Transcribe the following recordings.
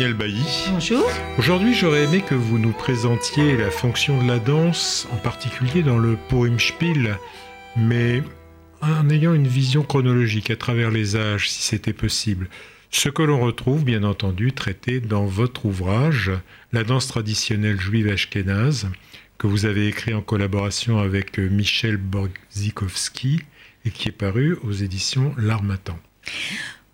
Daniel Bailly. Bonjour. Aujourd'hui, j'aurais aimé que vous nous présentiez la fonction de la danse, en particulier dans le Purimspiel, mais en ayant une vision chronologique à travers les âges, si c'était possible. Ce que l'on retrouve, bien entendu, traité dans votre ouvrage, La danse traditionnelle juive ashkénaze, que vous avez écrit en collaboration avec Michel Borzikowski et qui est paru aux éditions L'Armatan.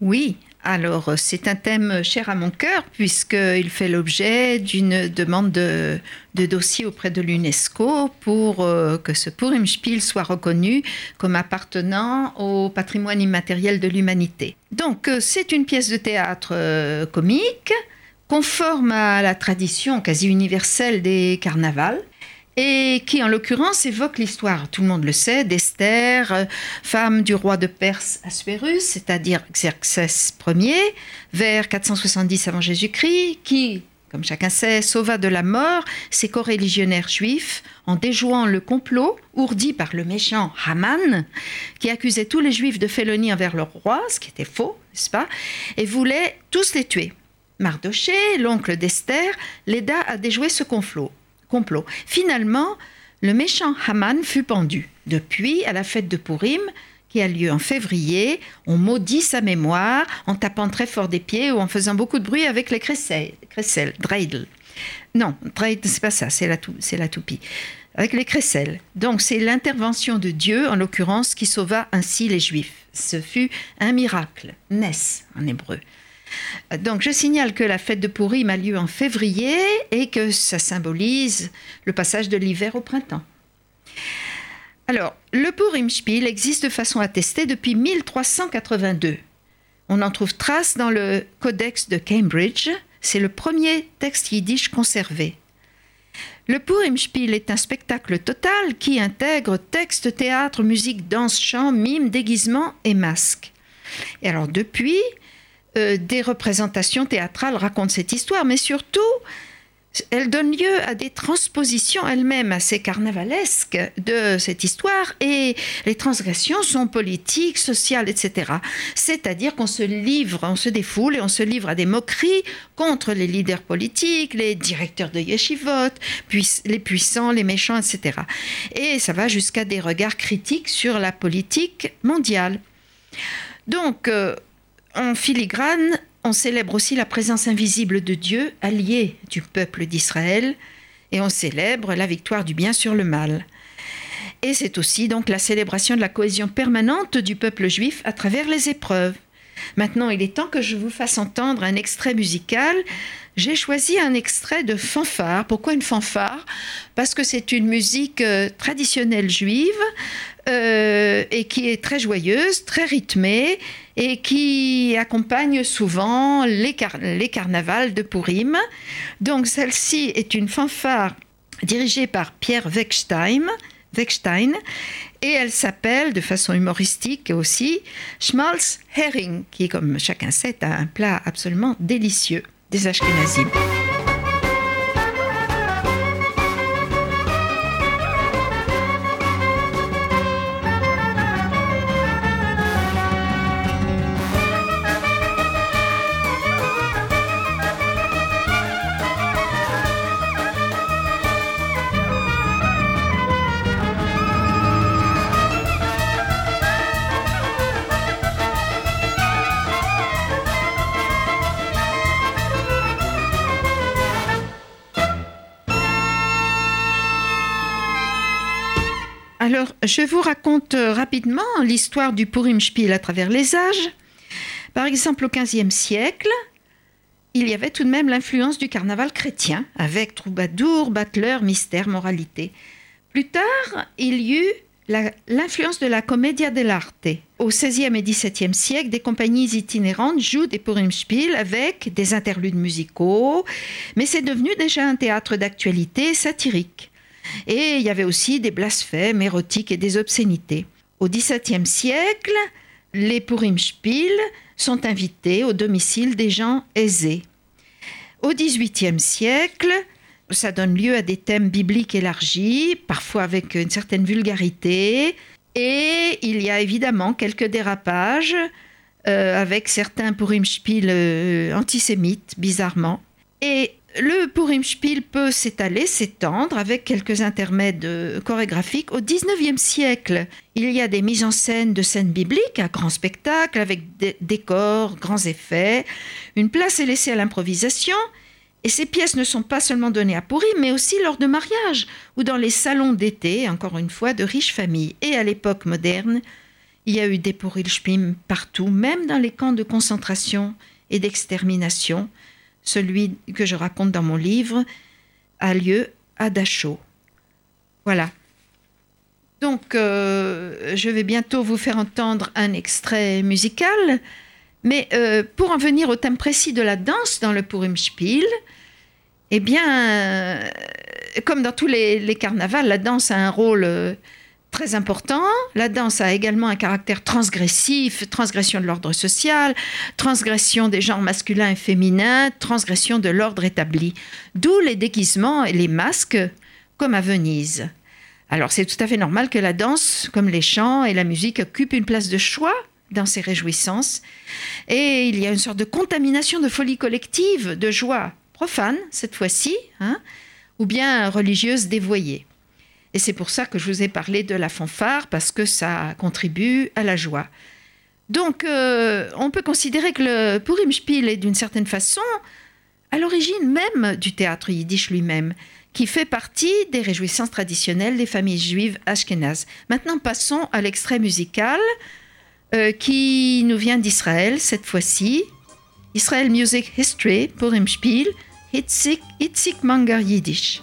Oui, alors c'est un thème cher à mon cœur puisqu'il fait l'objet d'une demande de, dossier auprès de l'UNESCO pour euh, que ce Purimspiel soit reconnu comme appartenant au patrimoine immatériel de l'humanité. Donc euh, c'est une pièce de théâtre euh, comique conforme à la tradition quasi universelle des carnavals et qui en l'occurrence évoque l'histoire, tout le monde le sait, d'Esther, euh, femme du roi de Perse Assuérus, c'est-à-dire Xerxès Ier, vers 470 avant Jésus-Christ, qui, comme chacun sait, sauva de la mort ses co-religionnaires juifs en déjouant le complot ourdi par le méchant Haman, qui accusait tous les juifs de félonie envers leur roi, ce qui était faux, n'est-ce pas, et voulait tous les tuer. Mardoché, l'oncle d'Esther, l'aida à déjouer ce complot Finalement, le méchant Haman fut pendu. Depuis, à la fête de Purim, qui a lieu en février, on maudit sa mémoire en tapant très fort des pieds ou en faisant beaucoup de bruit avec les crécelles, dreidel. Non, dreidel, c'est pas ça, c'est la, la toupie. Avec les crécelles. Donc, c'est l'intervention de Dieu, en l'occurrence, qui sauva ainsi les Juifs. Ce fut un miracle, Nes en hébreu. Donc je signale que la fête de Purim a lieu en février et que ça symbolise le passage de l'hiver au printemps. Alors, le Purim Spiel existe de façon attestée depuis 1382. On en trouve trace dans le Codex de Cambridge. C'est le premier texte yiddish conservé. Le Purim Spiel est un spectacle total qui intègre texte, théâtre, musique, danse, chant, mime, déguisement et masque. Et alors depuis, euh, des représentations théâtrales racontent cette histoire, mais surtout, elle donne lieu à des transpositions elles-mêmes assez carnavalesques de cette histoire et les transgressions sont politiques, sociales, etc. C'est-à-dire qu'on se livre, on se défoule et on se livre à des moqueries contre les leaders politiques, les directeurs de yeshivot, les puissants, les méchants, etc. Et ça va jusqu'à des regards critiques sur la politique mondiale. Donc, euh, en filigrane, on célèbre aussi la présence invisible de Dieu, allié du peuple d'Israël, et on célèbre la victoire du bien sur le mal. Et c'est aussi donc la célébration de la cohésion permanente du peuple juif à travers les épreuves. Maintenant, il est temps que je vous fasse entendre un extrait musical. J'ai choisi un extrait de fanfare. Pourquoi une fanfare? Parce que c'est une musique euh, traditionnelle juive euh, et qui est très joyeuse, très rythmée et qui accompagne souvent les, les carnavals de Purim. Donc celle-ci est une fanfare dirigée par Pierre Weckstein, Weckstein et elle s'appelle de façon humoristique aussi Schmalz Hering, qui comme chacun sait un plat absolument délicieux des Ashkenazim. Alors, je vous raconte euh, rapidement l'histoire du Purim Spiel à travers les âges. Par exemple, au XVe siècle, il y avait tout de même l'influence du carnaval chrétien, avec troubadour, battleur, mystère, moralité. Plus tard, il y eut l'influence de la commedia dell'arte. Au XVIe et XVIIe siècle, des compagnies itinérantes jouent des Purimspiel avec des interludes musicaux, mais c'est devenu déjà un théâtre d'actualité satirique. Et il y avait aussi des blasphèmes érotiques et des obscénités. Au XVIIe siècle, les Purimspiel sont invités au domicile des gens aisés. Au XVIIIe siècle, ça donne lieu à des thèmes bibliques élargis, parfois avec une certaine vulgarité, et il y a évidemment quelques dérapages euh, avec certains Purimspiel euh, antisémites, bizarrement. Et le Purimspiel peut s'étaler, s'étendre avec quelques intermèdes chorégraphiques. Au XIXe siècle, il y a des mises en scène de scènes bibliques à grand spectacle, avec des décors, grands effets. Une place est laissée à l'improvisation. Et ces pièces ne sont pas seulement données à Purim, mais aussi lors de mariages ou dans les salons d'été, encore une fois, de riches familles. Et à l'époque moderne, il y a eu des Purilspim partout, même dans les camps de concentration et d'extermination. Celui que je raconte dans mon livre a lieu à Dachau. Voilà. Donc, euh, je vais bientôt vous faire entendre un extrait musical. Mais euh, pour en venir au thème précis de la danse dans le Purimspiel, eh bien, euh, comme dans tous les, carnavals, la danse a un rôle très important. La danse a également un caractère transgressif, transgression de l'ordre social, transgression des genres masculins et féminins, transgression de l'ordre établi. D'où les déguisements et les masques, comme à Venise. Alors c'est tout à fait normal que la danse, comme les chants et la musique, occupent une place de choix dans ces réjouissances. Et il y a une sorte de contamination de folie collective, de joie profane cette fois-ci, hein, ou bien religieuse dévoyée. Et c'est pour ça que je vous ai parlé de la fanfare, parce que ça contribue à la joie. Donc, euh, on peut considérer que le Purimspiel est d'une certaine façon à l'origine même du théâtre yiddish lui-même, qui fait partie des réjouissances traditionnelles des familles juives ashkénazes. Maintenant, passons à l'extrait musical euh, qui nous vient d'Israël cette fois-ci. Israel Music History, Purimspiel, Hitzik, Hitzik Manger Yiddish.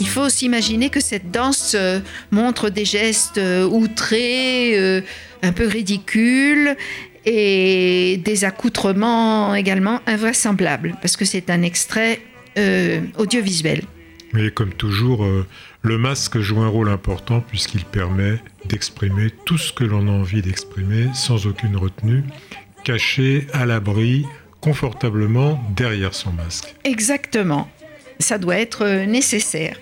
Il faut s'imaginer que cette danse euh, montre des gestes euh, outrés, euh, un peu ridicules et des accoutrements également invraisemblables, parce que c'est un extrait euh, audiovisuel. Mais comme toujours, euh, le masque joue un rôle important puisqu'il permet d'exprimer tout ce que l'on a envie d'exprimer sans aucune retenue, caché à l'abri, confortablement derrière son masque. Exactement. Ça doit être euh, nécessaire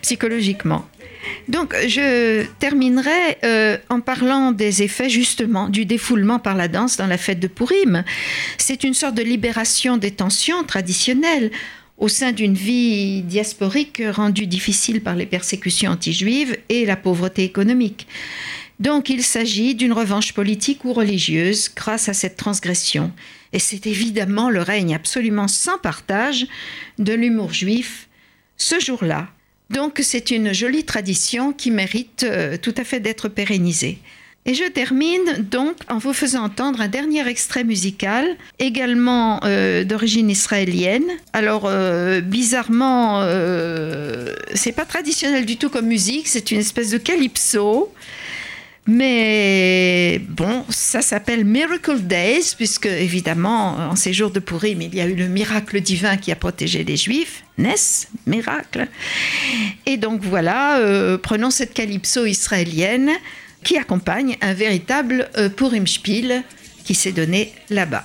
psychologiquement. Donc, je terminerai euh, en parlant des effets justement du défoulement par la danse dans la fête de Purim. C'est une sorte de libération des tensions traditionnelles au sein d'une vie diasporique rendue difficile par les persécutions anti-juives et la pauvreté économique. Donc il s'agit d'une revanche politique ou religieuse grâce à cette transgression. Et c'est évidemment le règne absolument sans partage de l'humour juif ce jour-là. Donc c'est une jolie tradition qui mérite euh, tout à fait d'être pérennisée. Et je termine donc en vous faisant entendre un dernier extrait musical, également euh, d'origine israélienne. Alors euh, bizarrement, euh, c'est pas traditionnel du tout comme musique, c'est une espèce de calypso. Mais bon, ça s'appelle Miracle Days, puisque évidemment, en ces jours de Purim, il y a eu le miracle divin qui a protégé les Juifs. N'est-ce? Miracle. Et donc voilà, euh, prenons cette calypso israélienne qui accompagne un véritable euh, Purim-Spiel qui s'est donné là-bas.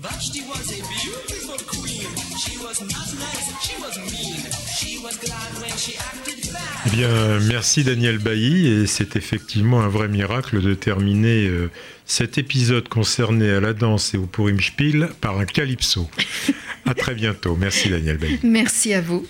Vashti was a beautiful queen. She was not nice, she was mean. She was glad when she acted bad. Eh bien, merci Daniel Bailly, et c'est effectivement un vrai miracle de terminer euh, cet épisode concerné à la danse et au Purim Spiel par un calypso. à très bientôt. Merci Daniel Bailly. Merci à vous.